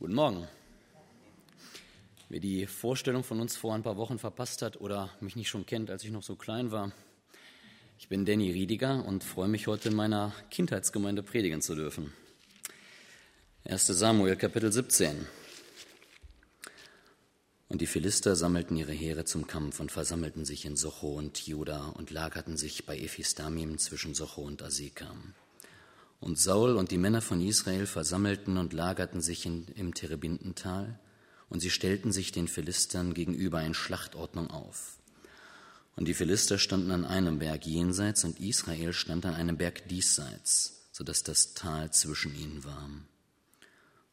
Guten Morgen. Wer die Vorstellung von uns vor ein paar Wochen verpasst hat oder mich nicht schon kennt, als ich noch so klein war, ich bin Danny Riediger und freue mich heute in meiner Kindheitsgemeinde predigen zu dürfen. 1. Samuel Kapitel 17. Und die Philister sammelten ihre Heere zum Kampf und versammelten sich in Socho und Juda und lagerten sich bei Ephistamim zwischen Socho und Asekam. Und Saul und die Männer von Israel versammelten und lagerten sich in, im Terebintental, und sie stellten sich den Philistern gegenüber in Schlachtordnung auf. Und die Philister standen an einem Berg jenseits, und Israel stand an einem Berg diesseits, so dass das Tal zwischen ihnen war.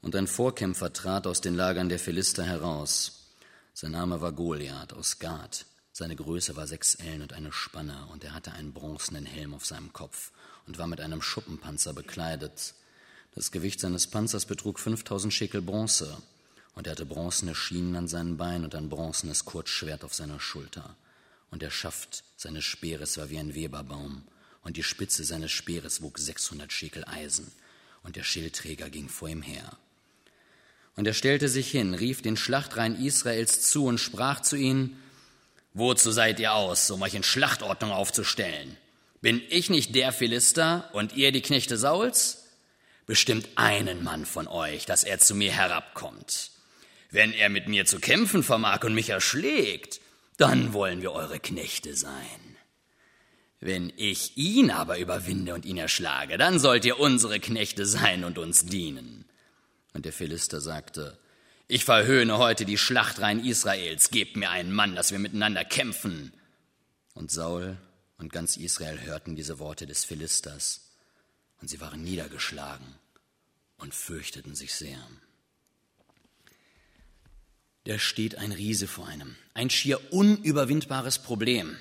Und ein Vorkämpfer trat aus den Lagern der Philister heraus. Sein Name war Goliath aus Gad. Seine Größe war sechs Ellen und eine Spanne, und er hatte einen bronzenen Helm auf seinem Kopf und war mit einem Schuppenpanzer bekleidet. Das Gewicht seines Panzers betrug 5000 Schekel Bronze, und er hatte bronzene Schienen an seinen Beinen und ein bronzenes Kurzschwert auf seiner Schulter. Und der Schaft seines Speeres war wie ein Weberbaum, und die Spitze seines Speeres wog 600 Schekel Eisen, und der Schildträger ging vor ihm her. Und er stellte sich hin, rief den Schlachtreihen Israels zu und sprach zu ihnen, Wozu seid ihr aus, um euch in Schlachtordnung aufzustellen? Bin ich nicht der Philister und ihr die Knechte Sauls? Bestimmt einen Mann von euch, dass er zu mir herabkommt. Wenn er mit mir zu kämpfen vermag und mich erschlägt, dann wollen wir eure Knechte sein. Wenn ich ihn aber überwinde und ihn erschlage, dann sollt ihr unsere Knechte sein und uns dienen. Und der Philister sagte, ich verhöhne heute die Schlachtreihen Israels, gebt mir einen Mann, dass wir miteinander kämpfen. Und Saul und ganz Israel hörten diese Worte des Philisters, und sie waren niedergeschlagen und fürchteten sich sehr. Da steht ein Riese vor einem, ein schier unüberwindbares Problem.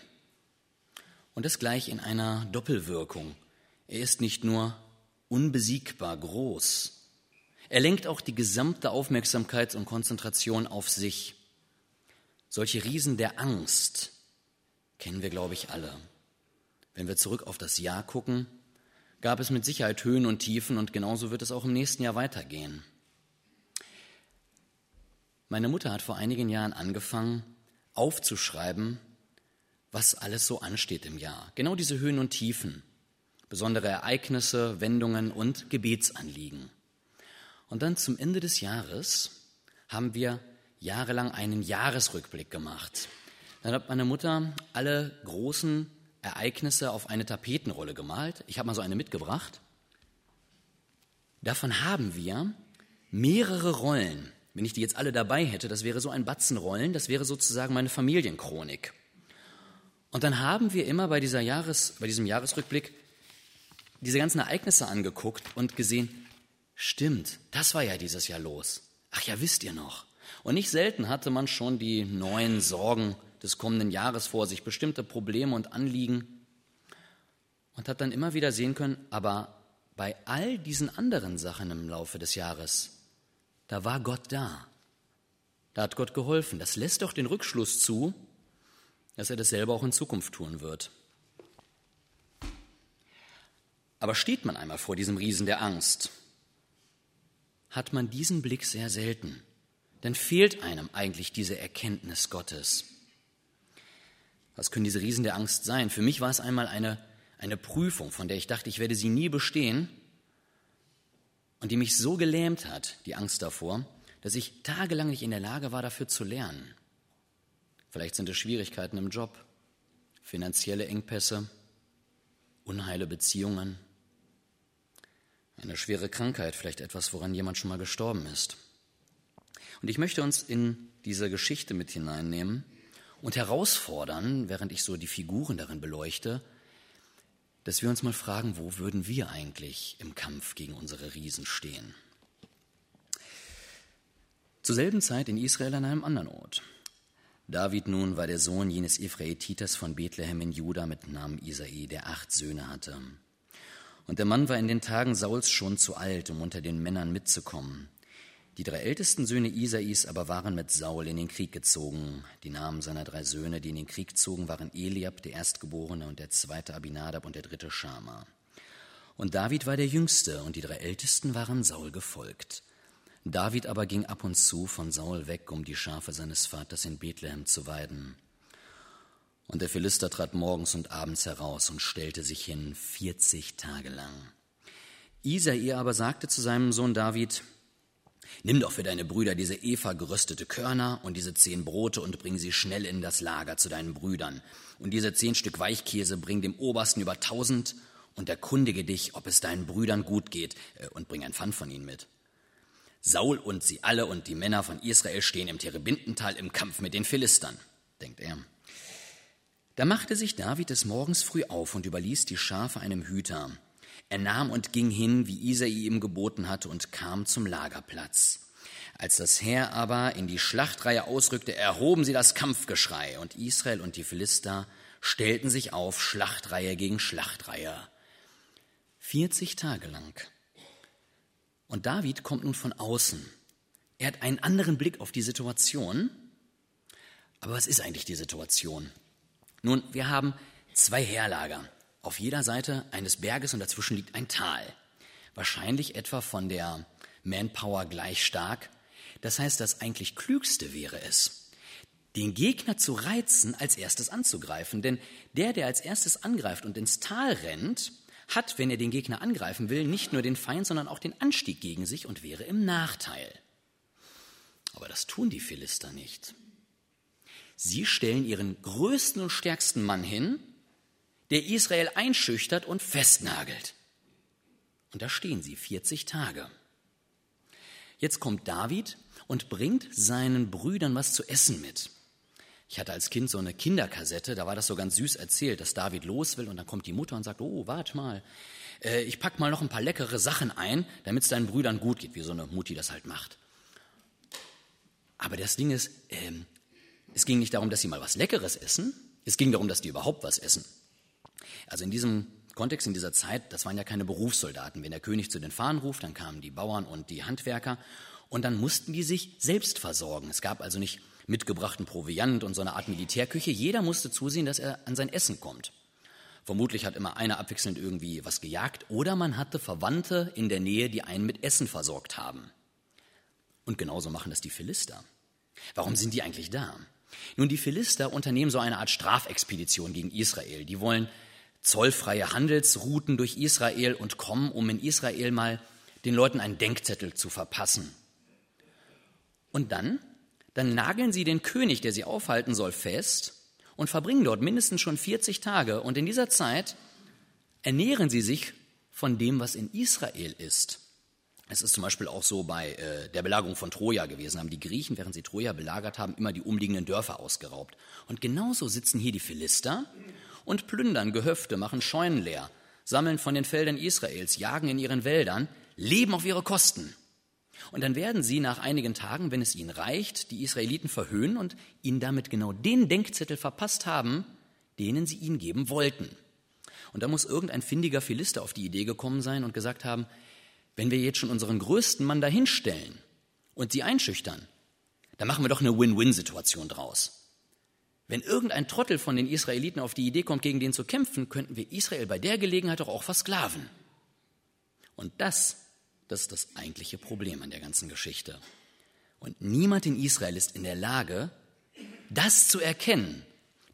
Und das gleich in einer Doppelwirkung. Er ist nicht nur unbesiegbar groß, er lenkt auch die gesamte Aufmerksamkeit und Konzentration auf sich. Solche Riesen der Angst kennen wir, glaube ich, alle. Wenn wir zurück auf das Jahr gucken, gab es mit Sicherheit Höhen und Tiefen und genauso wird es auch im nächsten Jahr weitergehen. Meine Mutter hat vor einigen Jahren angefangen, aufzuschreiben, was alles so ansteht im Jahr. Genau diese Höhen und Tiefen, besondere Ereignisse, Wendungen und Gebetsanliegen. Und dann zum Ende des Jahres haben wir jahrelang einen Jahresrückblick gemacht. Dann hat meine Mutter alle großen Ereignisse auf eine Tapetenrolle gemalt. Ich habe mal so eine mitgebracht. Davon haben wir mehrere Rollen. Wenn ich die jetzt alle dabei hätte, das wäre so ein Batzen Rollen, das wäre sozusagen meine Familienchronik. Und dann haben wir immer bei, dieser Jahres, bei diesem Jahresrückblick diese ganzen Ereignisse angeguckt und gesehen, Stimmt, das war ja dieses Jahr los. Ach ja, wisst ihr noch. Und nicht selten hatte man schon die neuen Sorgen des kommenden Jahres vor sich, bestimmte Probleme und Anliegen und hat dann immer wieder sehen können, aber bei all diesen anderen Sachen im Laufe des Jahres, da war Gott da. Da hat Gott geholfen. Das lässt doch den Rückschluss zu, dass er das selber auch in Zukunft tun wird. Aber steht man einmal vor diesem Riesen der Angst, hat man diesen Blick sehr selten. Dann fehlt einem eigentlich diese Erkenntnis Gottes. Was können diese Riesen der Angst sein? Für mich war es einmal eine, eine Prüfung, von der ich dachte, ich werde sie nie bestehen und die mich so gelähmt hat, die Angst davor, dass ich tagelang nicht in der Lage war, dafür zu lernen. Vielleicht sind es Schwierigkeiten im Job, finanzielle Engpässe, unheile Beziehungen, eine schwere Krankheit, vielleicht etwas, woran jemand schon mal gestorben ist. Und ich möchte uns in diese Geschichte mit hineinnehmen und herausfordern, während ich so die Figuren darin beleuchte, dass wir uns mal fragen, wo würden wir eigentlich im Kampf gegen unsere Riesen stehen? Zur selben Zeit in Israel an einem anderen Ort. David nun war der Sohn jenes Ephraititas von Bethlehem in Juda mit Namen Isai, der acht Söhne hatte. Und der Mann war in den Tagen Sauls schon zu alt, um unter den Männern mitzukommen. Die drei ältesten Söhne Isais aber waren mit Saul in den Krieg gezogen. Die Namen seiner drei Söhne, die in den Krieg zogen, waren Eliab, der Erstgeborene, und der zweite Abinadab und der dritte Schama. Und David war der Jüngste, und die drei Ältesten waren Saul gefolgt. David aber ging ab und zu von Saul weg, um die Schafe seines Vaters in Bethlehem zu weiden. Und der Philister trat morgens und abends heraus und stellte sich hin vierzig Tage lang. Isai aber sagte zu seinem Sohn David, Nimm doch für deine Brüder diese Eva geröstete Körner und diese zehn Brote und bring sie schnell in das Lager zu deinen Brüdern. Und diese zehn Stück Weichkäse bring dem Obersten über tausend und erkundige dich, ob es deinen Brüdern gut geht, äh, und bring ein Pfand von ihnen mit. Saul und sie alle und die Männer von Israel stehen im Terebintental im Kampf mit den Philistern, denkt er. Da machte sich David des Morgens früh auf und überließ die Schafe einem Hüter. Er nahm und ging hin, wie Isai ihm geboten hatte, und kam zum Lagerplatz. Als das Heer aber in die Schlachtreihe ausrückte, erhoben sie das Kampfgeschrei, und Israel und die Philister stellten sich auf, Schlachtreihe gegen Schlachtreihe. 40 Tage lang und David kommt nun von außen. Er hat einen anderen Blick auf die Situation. Aber was ist eigentlich die Situation? Nun, wir haben zwei Heerlager. Auf jeder Seite eines Berges und dazwischen liegt ein Tal. Wahrscheinlich etwa von der Manpower gleich stark. Das heißt, das eigentlich Klügste wäre es, den Gegner zu reizen, als erstes anzugreifen. Denn der, der als erstes angreift und ins Tal rennt, hat, wenn er den Gegner angreifen will, nicht nur den Feind, sondern auch den Anstieg gegen sich und wäre im Nachteil. Aber das tun die Philister nicht. Sie stellen ihren größten und stärksten Mann hin, der Israel einschüchtert und festnagelt. Und da stehen sie 40 Tage. Jetzt kommt David und bringt seinen Brüdern was zu essen mit. Ich hatte als Kind so eine Kinderkassette, da war das so ganz süß erzählt, dass David los will und dann kommt die Mutter und sagt, oh, warte mal, äh, ich pack mal noch ein paar leckere Sachen ein, damit es deinen Brüdern gut geht, wie so eine Mutti das halt macht. Aber das Ding ist, äh, es ging nicht darum, dass sie mal was Leckeres essen, es ging darum, dass die überhaupt was essen. Also in diesem Kontext, in dieser Zeit, das waren ja keine Berufssoldaten. Wenn der König zu den Fahnen ruft, dann kamen die Bauern und die Handwerker und dann mussten die sich selbst versorgen. Es gab also nicht mitgebrachten Proviant und so eine Art Militärküche. Jeder musste zusehen, dass er an sein Essen kommt. Vermutlich hat immer einer abwechselnd irgendwie was gejagt oder man hatte Verwandte in der Nähe, die einen mit Essen versorgt haben. Und genauso machen das die Philister. Warum sind die eigentlich da? Nun, die Philister unternehmen so eine Art Strafexpedition gegen Israel. Die wollen zollfreie Handelsrouten durch Israel und kommen, um in Israel mal den Leuten einen Denkzettel zu verpassen. Und dann dann nageln sie den König, der sie aufhalten soll, fest und verbringen dort mindestens schon 40 Tage. Und in dieser Zeit ernähren sie sich von dem, was in Israel ist. Es ist zum Beispiel auch so bei äh, der Belagerung von Troja gewesen, haben die Griechen, während sie Troja belagert haben, immer die umliegenden Dörfer ausgeraubt. Und genauso sitzen hier die Philister und plündern Gehöfte, machen Scheunen leer, sammeln von den Feldern Israels, jagen in ihren Wäldern, leben auf ihre Kosten. Und dann werden sie nach einigen Tagen, wenn es ihnen reicht, die Israeliten verhöhnen und ihnen damit genau den Denkzettel verpasst haben, denen sie ihnen geben wollten. Und da muss irgendein findiger Philister auf die Idee gekommen sein und gesagt haben, wenn wir jetzt schon unseren größten Mann dahinstellen und sie einschüchtern, dann machen wir doch eine Win-Win-Situation draus. Wenn irgendein Trottel von den Israeliten auf die Idee kommt, gegen den zu kämpfen, könnten wir Israel bei der Gelegenheit doch auch versklaven. Und das das ist das eigentliche Problem an der ganzen Geschichte. Und niemand in Israel ist in der Lage, das zu erkennen,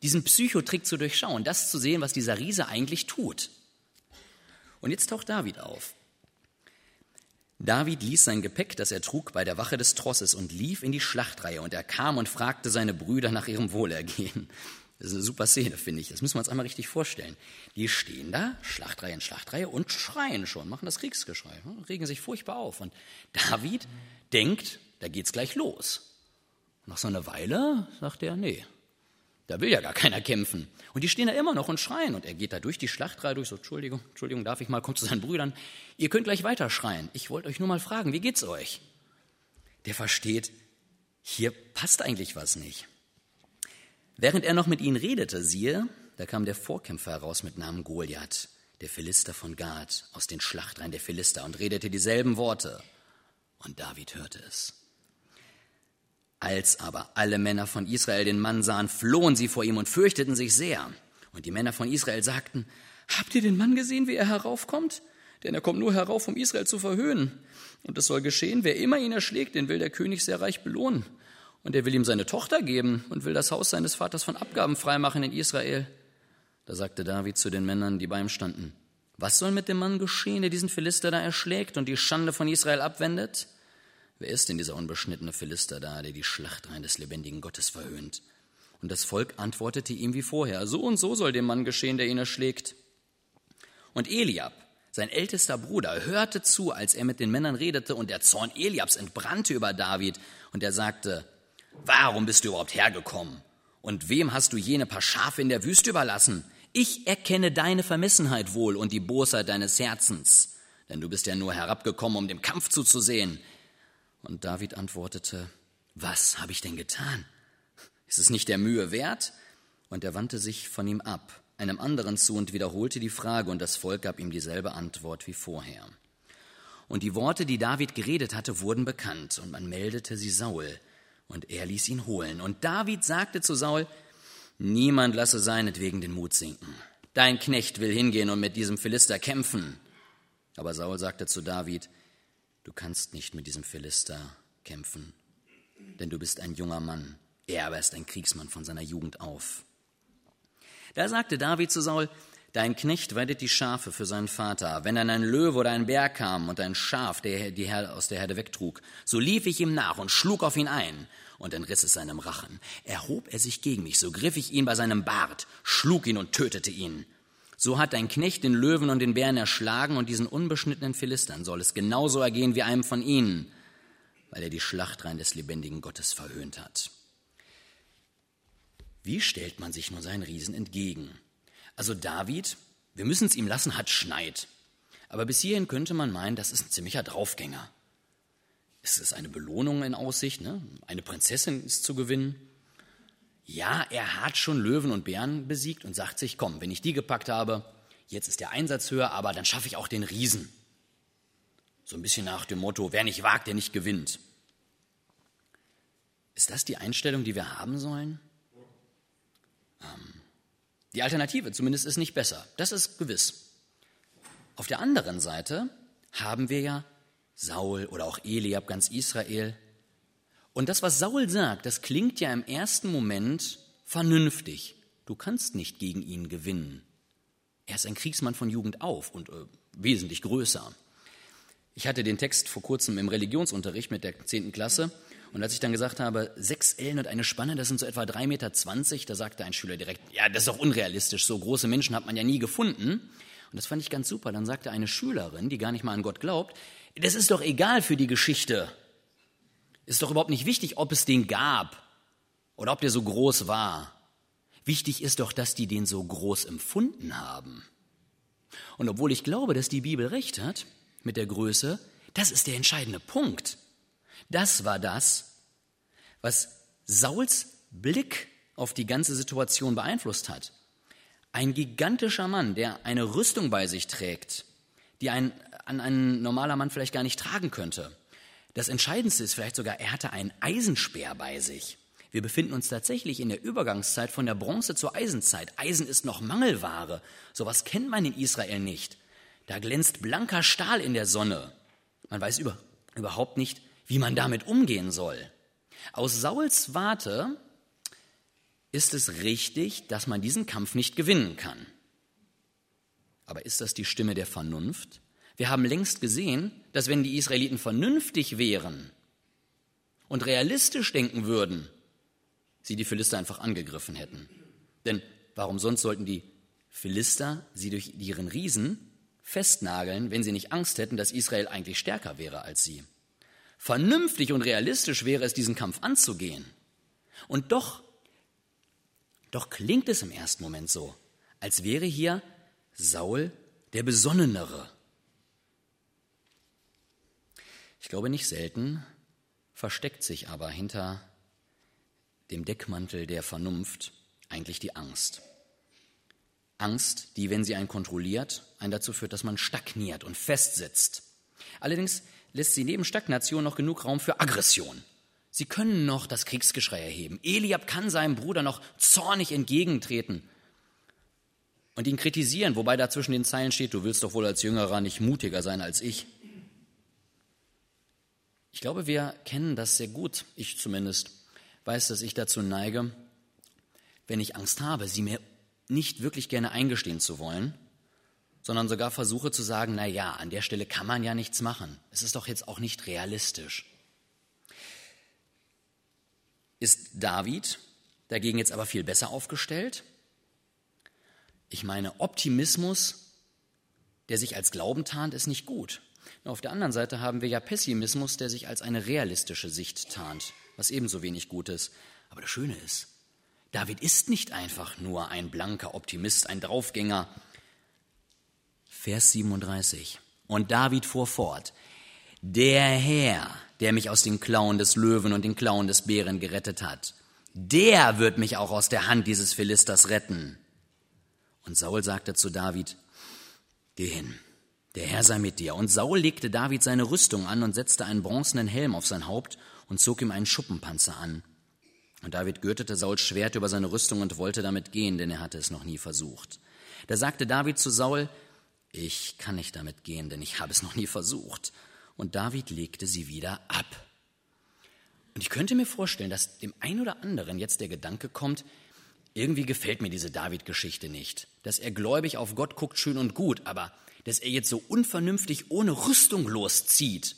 diesen Psychotrick zu durchschauen, das zu sehen, was dieser Riese eigentlich tut. Und jetzt taucht David auf. David ließ sein Gepäck, das er trug, bei der Wache des Trosses und lief in die Schlachtreihe. Und er kam und fragte seine Brüder nach ihrem Wohlergehen. Das ist eine super Szene, finde ich. Das müssen wir uns einmal richtig vorstellen. Die stehen da, Schlachtreihe in Schlachtreihe, und schreien schon, machen das Kriegsgeschrei, ne, regen sich furchtbar auf. Und David denkt, da geht's gleich los. nach so einer Weile sagt er, nee, da will ja gar keiner kämpfen. Und die stehen da immer noch und schreien. Und er geht da durch die Schlachtreihe durch, so, Entschuldigung, Entschuldigung, darf ich mal, kommt zu seinen Brüdern. Ihr könnt gleich weiter schreien. Ich wollte euch nur mal fragen, wie geht's euch? Der versteht, hier passt eigentlich was nicht. Während er noch mit ihnen redete, siehe, da kam der Vorkämpfer heraus mit Namen Goliath, der Philister von Gad, aus den Schlachtreihen der Philister und redete dieselben Worte. Und David hörte es. Als aber alle Männer von Israel den Mann sahen, flohen sie vor ihm und fürchteten sich sehr. Und die Männer von Israel sagten, Habt ihr den Mann gesehen, wie er heraufkommt? denn er kommt nur herauf, um Israel zu verhöhnen. Und es soll geschehen, wer immer ihn erschlägt, den will der König sehr reich belohnen. Und er will ihm seine Tochter geben und will das Haus seines Vaters von Abgaben freimachen in Israel. Da sagte David zu den Männern, die bei ihm standen, was soll mit dem Mann geschehen, der diesen Philister da erschlägt und die Schande von Israel abwendet? Wer ist denn dieser unbeschnittene Philister da, der die Schlachtreihen des lebendigen Gottes verhöhnt? Und das Volk antwortete ihm wie vorher, so und so soll dem Mann geschehen, der ihn erschlägt. Und Eliab, sein ältester Bruder, hörte zu, als er mit den Männern redete, und der Zorn Eliabs entbrannte über David, und er sagte, Warum bist du überhaupt hergekommen? Und wem hast du jene paar Schafe in der Wüste überlassen? Ich erkenne deine Vermissenheit wohl und die Bosheit deines Herzens, denn du bist ja nur herabgekommen, um dem Kampf zuzusehen. Und David antwortete, was habe ich denn getan? Ist es nicht der Mühe wert? Und er wandte sich von ihm ab, einem anderen zu und wiederholte die Frage, und das Volk gab ihm dieselbe Antwort wie vorher. Und die Worte, die David geredet hatte, wurden bekannt, und man meldete sie Saul, und er ließ ihn holen. Und David sagte zu Saul, niemand lasse seinetwegen den Mut sinken. Dein Knecht will hingehen und mit diesem Philister kämpfen. Aber Saul sagte zu David, du kannst nicht mit diesem Philister kämpfen, denn du bist ein junger Mann er aber ist ein Kriegsmann von seiner Jugend auf. Da sagte David zu Saul, Dein Knecht weidet die Schafe für seinen Vater. Wenn dann ein Löwe oder ein Bär kam und ein Schaf der, die Her aus der Herde wegtrug, so lief ich ihm nach und schlug auf ihn ein und entriss es seinem Rachen. Erhob er sich gegen mich, so griff ich ihn bei seinem Bart, schlug ihn und tötete ihn. So hat dein Knecht den Löwen und den Bären erschlagen und diesen unbeschnittenen Philistern soll es genauso ergehen wie einem von ihnen, weil er die Schlachtreihen des lebendigen Gottes verhöhnt hat. Wie stellt man sich nur seinen Riesen entgegen? Also David, wir müssen es ihm lassen, hat Schneid. Aber bis hierhin könnte man meinen, das ist ein ziemlicher Draufgänger. Es ist eine Belohnung in Aussicht, ne? eine Prinzessin ist zu gewinnen. Ja, er hat schon Löwen und Bären besiegt und sagt sich, komm, wenn ich die gepackt habe, jetzt ist der Einsatz höher, aber dann schaffe ich auch den Riesen. So ein bisschen nach dem Motto, wer nicht wagt, der nicht gewinnt. Ist das die Einstellung, die wir haben sollen? Ähm, die Alternative zumindest ist nicht besser. Das ist gewiss. Auf der anderen Seite haben wir ja Saul oder auch Eliab, ganz Israel. Und das, was Saul sagt, das klingt ja im ersten Moment vernünftig. Du kannst nicht gegen ihn gewinnen. Er ist ein Kriegsmann von Jugend auf und äh, wesentlich größer. Ich hatte den Text vor kurzem im Religionsunterricht mit der 10. Klasse und als ich dann gesagt habe, sechs Ellen und eine Spanne, das sind so etwa 3,20 Meter, da sagte ein Schüler direkt, ja, das ist doch unrealistisch, so große Menschen hat man ja nie gefunden. Und das fand ich ganz super. Dann sagte eine Schülerin, die gar nicht mal an Gott glaubt, das ist doch egal für die Geschichte. Ist doch überhaupt nicht wichtig, ob es den gab oder ob der so groß war. Wichtig ist doch, dass die den so groß empfunden haben. Und obwohl ich glaube, dass die Bibel recht hat mit der Größe, das ist der entscheidende Punkt. Das war das, was Sauls Blick auf die ganze Situation beeinflusst hat. Ein gigantischer Mann, der eine Rüstung bei sich trägt, die ein, an ein normaler Mann vielleicht gar nicht tragen könnte. Das Entscheidendste ist vielleicht sogar, er hatte einen Eisenspeer bei sich. Wir befinden uns tatsächlich in der Übergangszeit von der Bronze zur Eisenzeit. Eisen ist noch Mangelware. Sowas kennt man in Israel nicht. Da glänzt blanker Stahl in der Sonne. Man weiß über, überhaupt nicht, wie man damit umgehen soll. Aus Sauls Warte ist es richtig, dass man diesen Kampf nicht gewinnen kann. Aber ist das die Stimme der Vernunft? Wir haben längst gesehen, dass wenn die Israeliten vernünftig wären und realistisch denken würden, sie die Philister einfach angegriffen hätten. Denn warum sonst sollten die Philister sie durch ihren Riesen festnageln, wenn sie nicht Angst hätten, dass Israel eigentlich stärker wäre als sie? Vernünftig und realistisch wäre es, diesen Kampf anzugehen. Und doch, doch klingt es im ersten Moment so, als wäre hier Saul der Besonnenere. Ich glaube nicht selten versteckt sich aber hinter dem Deckmantel der Vernunft eigentlich die Angst. Angst, die, wenn sie einen kontrolliert, einen dazu führt, dass man stagniert und festsitzt. Allerdings lässt sie neben Stagnation noch genug Raum für Aggression. Sie können noch das Kriegsgeschrei erheben. Eliab kann seinem Bruder noch zornig entgegentreten. und ihn kritisieren, wobei da zwischen den Zeilen steht, du willst doch wohl als Jüngerer nicht mutiger sein als ich. Ich glaube, wir kennen das sehr gut, ich zumindest weiß, dass ich dazu neige, wenn ich Angst habe, sie mir nicht wirklich gerne eingestehen zu wollen, sondern sogar versuche zu sagen, na ja, an der Stelle kann man ja nichts machen. Es ist doch jetzt auch nicht realistisch. Ist David dagegen jetzt aber viel besser aufgestellt? Ich meine, Optimismus, der sich als Glauben tarnt, ist nicht gut. Auf der anderen Seite haben wir ja Pessimismus, der sich als eine realistische Sicht tarnt, was ebenso wenig gut ist. Aber das Schöne ist, David ist nicht einfach nur ein blanker Optimist, ein Draufgänger. Vers 37. Und David fuhr fort. Der Herr, der mich aus den Klauen des Löwen und den Klauen des Bären gerettet hat, der wird mich auch aus der Hand dieses Philisters retten. Und Saul sagte zu David, Geh hin, der Herr sei mit dir. Und Saul legte David seine Rüstung an und setzte einen bronzenen Helm auf sein Haupt und zog ihm einen Schuppenpanzer an. Und David gürtete Sauls Schwert über seine Rüstung und wollte damit gehen, denn er hatte es noch nie versucht. Da sagte David zu Saul, ich kann nicht damit gehen, denn ich habe es noch nie versucht. Und David legte sie wieder ab. Und ich könnte mir vorstellen, dass dem einen oder anderen jetzt der Gedanke kommt, irgendwie gefällt mir diese David-Geschichte nicht. Dass er gläubig auf Gott guckt, schön und gut, aber dass er jetzt so unvernünftig ohne Rüstung loszieht.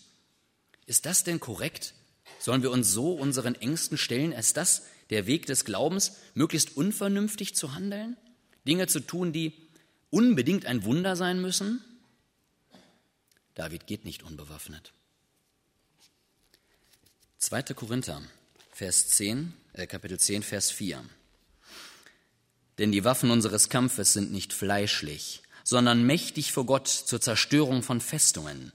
Ist das denn korrekt? Sollen wir uns so unseren Ängsten stellen? Ist das der Weg des Glaubens, möglichst unvernünftig zu handeln? Dinge zu tun, die unbedingt ein Wunder sein müssen? David geht nicht unbewaffnet. 2. Korinther, Vers 10, äh, Kapitel 10, Vers 4. Denn die Waffen unseres Kampfes sind nicht fleischlich, sondern mächtig vor Gott zur Zerstörung von Festungen.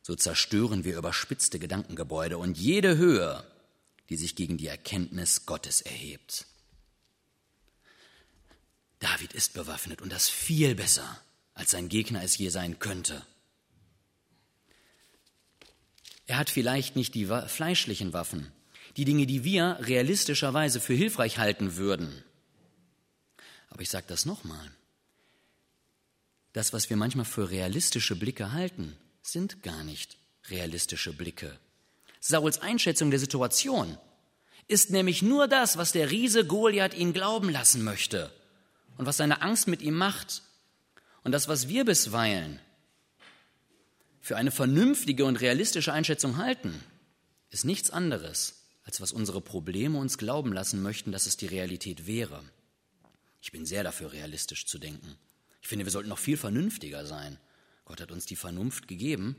So zerstören wir überspitzte Gedankengebäude und jede Höhe, die sich gegen die Erkenntnis Gottes erhebt. David ist bewaffnet und das viel besser, als sein Gegner es je sein könnte. Er hat vielleicht nicht die fleischlichen Waffen, die Dinge, die wir realistischerweise für hilfreich halten würden. Aber ich sage das nochmal das, was wir manchmal für realistische Blicke halten, sind gar nicht realistische Blicke. Sauls Einschätzung der Situation ist nämlich nur das, was der Riese Goliath ihn glauben lassen möchte und was seine Angst mit ihm macht. Und das, was wir bisweilen für eine vernünftige und realistische Einschätzung halten, ist nichts anderes, als was unsere Probleme uns glauben lassen möchten, dass es die Realität wäre. Ich bin sehr dafür, realistisch zu denken. Ich finde, wir sollten noch viel vernünftiger sein. Gott hat uns die Vernunft gegeben,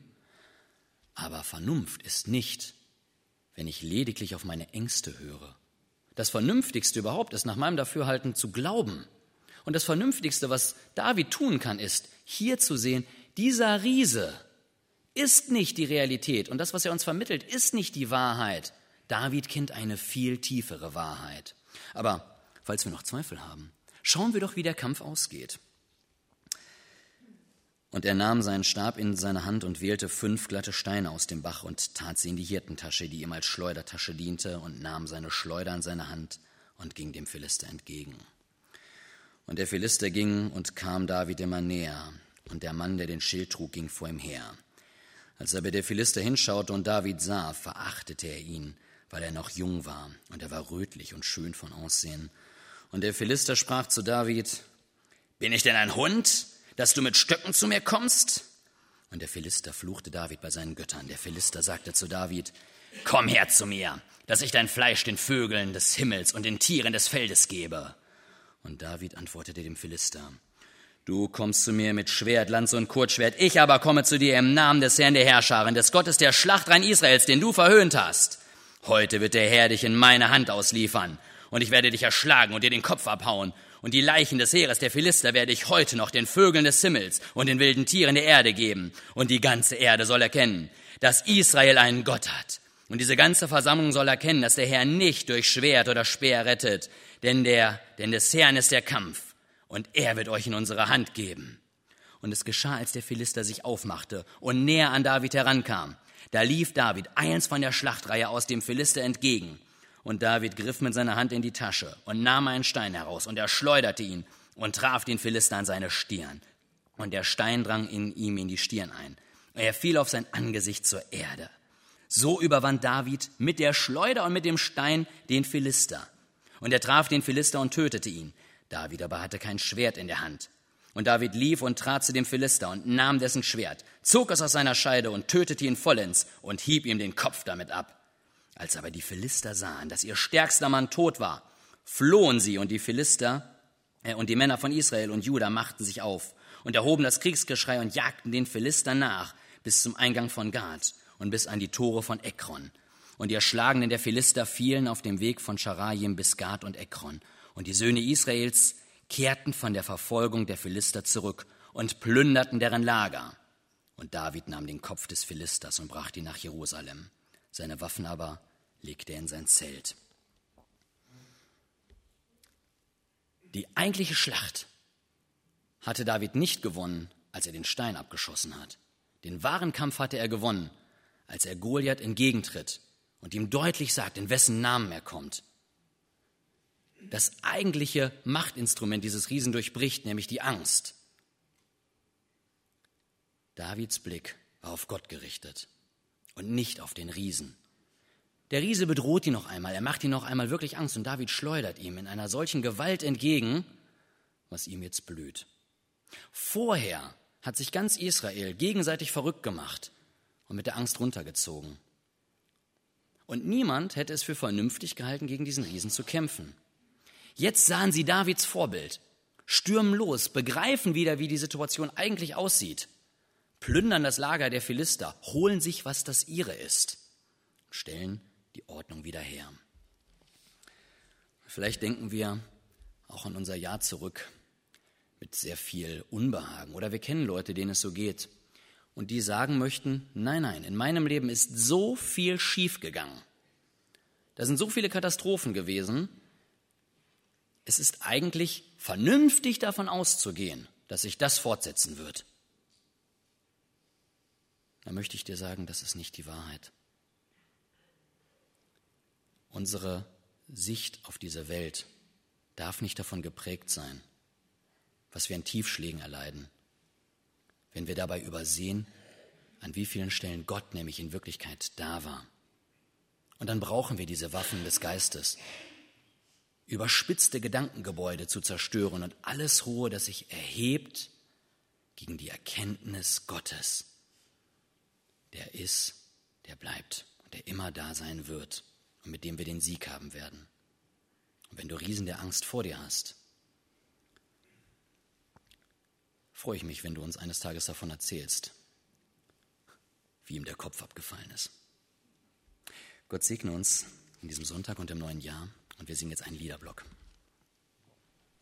aber Vernunft ist nicht, wenn ich lediglich auf meine Ängste höre. Das Vernünftigste überhaupt ist nach meinem Dafürhalten zu glauben. Und das Vernünftigste, was David tun kann, ist, hier zu sehen, dieser Riese ist nicht die Realität und das, was er uns vermittelt, ist nicht die Wahrheit. David kennt eine viel tiefere Wahrheit. Aber falls wir noch Zweifel haben, schauen wir doch, wie der Kampf ausgeht. Und er nahm seinen Stab in seine Hand und wählte fünf glatte Steine aus dem Bach und tat sie in die Hirtentasche, die ihm als Schleudertasche diente, und nahm seine Schleuder in seine Hand und ging dem Philister entgegen. Und der Philister ging und kam David immer näher, und der Mann, der den Schild trug, ging vor ihm her. Als aber der Philister hinschaute und David sah, verachtete er ihn, weil er noch jung war, und er war rötlich und schön von Aussehen. Und der Philister sprach zu David, Bin ich denn ein Hund? Dass du mit Stöcken zu mir kommst? Und der Philister fluchte David bei seinen Göttern. Der Philister sagte zu David, Komm her zu mir, dass ich dein Fleisch den Vögeln des Himmels und den Tieren des Feldes gebe. Und David antwortete dem Philister, Du kommst zu mir mit Schwert, Lanze und Kurzschwert, ich aber komme zu dir im Namen des Herrn der Herrscharen, des Gottes der Schlachtrein Israels, den du verhöhnt hast. Heute wird der Herr dich in meine Hand ausliefern, und ich werde dich erschlagen und dir den Kopf abhauen, und die Leichen des Heeres der Philister werde ich heute noch den Vögeln des Himmels und den wilden Tieren der Erde geben. Und die ganze Erde soll erkennen, dass Israel einen Gott hat. Und diese ganze Versammlung soll erkennen, dass der Herr nicht durch Schwert oder Speer rettet, denn der, denn des Herrn ist der Kampf. Und er wird euch in unsere Hand geben. Und es geschah, als der Philister sich aufmachte und näher an David herankam. Da lief David eins von der Schlachtreihe aus dem Philister entgegen und David griff mit seiner Hand in die Tasche und nahm einen Stein heraus und er schleuderte ihn und traf den Philister an seine Stirn. Und der Stein drang in ihm in die Stirn ein. Er fiel auf sein Angesicht zur Erde. So überwand David mit der Schleuder und mit dem Stein den Philister. Und er traf den Philister und tötete ihn. David aber hatte kein Schwert in der Hand. Und David lief und trat zu dem Philister und nahm dessen Schwert, zog es aus seiner Scheide und tötete ihn vollends und hieb ihm den Kopf damit ab. Als aber die Philister sahen, dass ihr stärkster Mann tot war, flohen sie und die Philister äh, und die Männer von Israel und Juda machten sich auf und erhoben das Kriegsgeschrei und jagten den Philistern nach bis zum Eingang von Gad und bis an die Tore von Ekron. Und die Erschlagenen der Philister fielen auf dem Weg von Scharajim bis Gad und Ekron. Und die Söhne Israels kehrten von der Verfolgung der Philister zurück und plünderten deren Lager. Und David nahm den Kopf des Philisters und brachte ihn nach Jerusalem. Seine Waffen aber legte er in sein Zelt. Die eigentliche Schlacht hatte David nicht gewonnen, als er den Stein abgeschossen hat. Den wahren Kampf hatte er gewonnen, als er Goliath entgegentritt und ihm deutlich sagt, in wessen Namen er kommt. Das eigentliche Machtinstrument dieses Riesen durchbricht, nämlich die Angst. Davids Blick war auf Gott gerichtet und nicht auf den Riesen. Der Riese bedroht ihn noch einmal, er macht ihn noch einmal wirklich Angst und David schleudert ihm in einer solchen Gewalt entgegen, was ihm jetzt blüht. Vorher hat sich ganz Israel gegenseitig verrückt gemacht und mit der Angst runtergezogen. Und niemand hätte es für vernünftig gehalten, gegen diesen Riesen zu kämpfen. Jetzt sahen sie Davids Vorbild, stürmen los, begreifen wieder, wie die Situation eigentlich aussieht, plündern das Lager der Philister, holen sich, was das ihre ist, stellen die Ordnung wieder her. Vielleicht denken wir auch an unser Jahr zurück mit sehr viel Unbehagen oder wir kennen Leute, denen es so geht und die sagen möchten, nein, nein, in meinem Leben ist so viel schiefgegangen. Da sind so viele Katastrophen gewesen. Es ist eigentlich vernünftig davon auszugehen, dass sich das fortsetzen wird. Da möchte ich dir sagen, das ist nicht die Wahrheit. Unsere Sicht auf diese Welt darf nicht davon geprägt sein, was wir an Tiefschlägen erleiden, wenn wir dabei übersehen, an wie vielen Stellen Gott nämlich in Wirklichkeit da war. Und dann brauchen wir diese Waffen des Geistes, überspitzte Gedankengebäude zu zerstören und alles Hohe, das sich erhebt gegen die Erkenntnis Gottes, der ist, der bleibt und der immer da sein wird und mit dem wir den Sieg haben werden. Und wenn du Riesen der Angst vor dir hast, freue ich mich, wenn du uns eines Tages davon erzählst, wie ihm der Kopf abgefallen ist. Gott segne uns in diesem Sonntag und im neuen Jahr und wir singen jetzt einen Liederblock.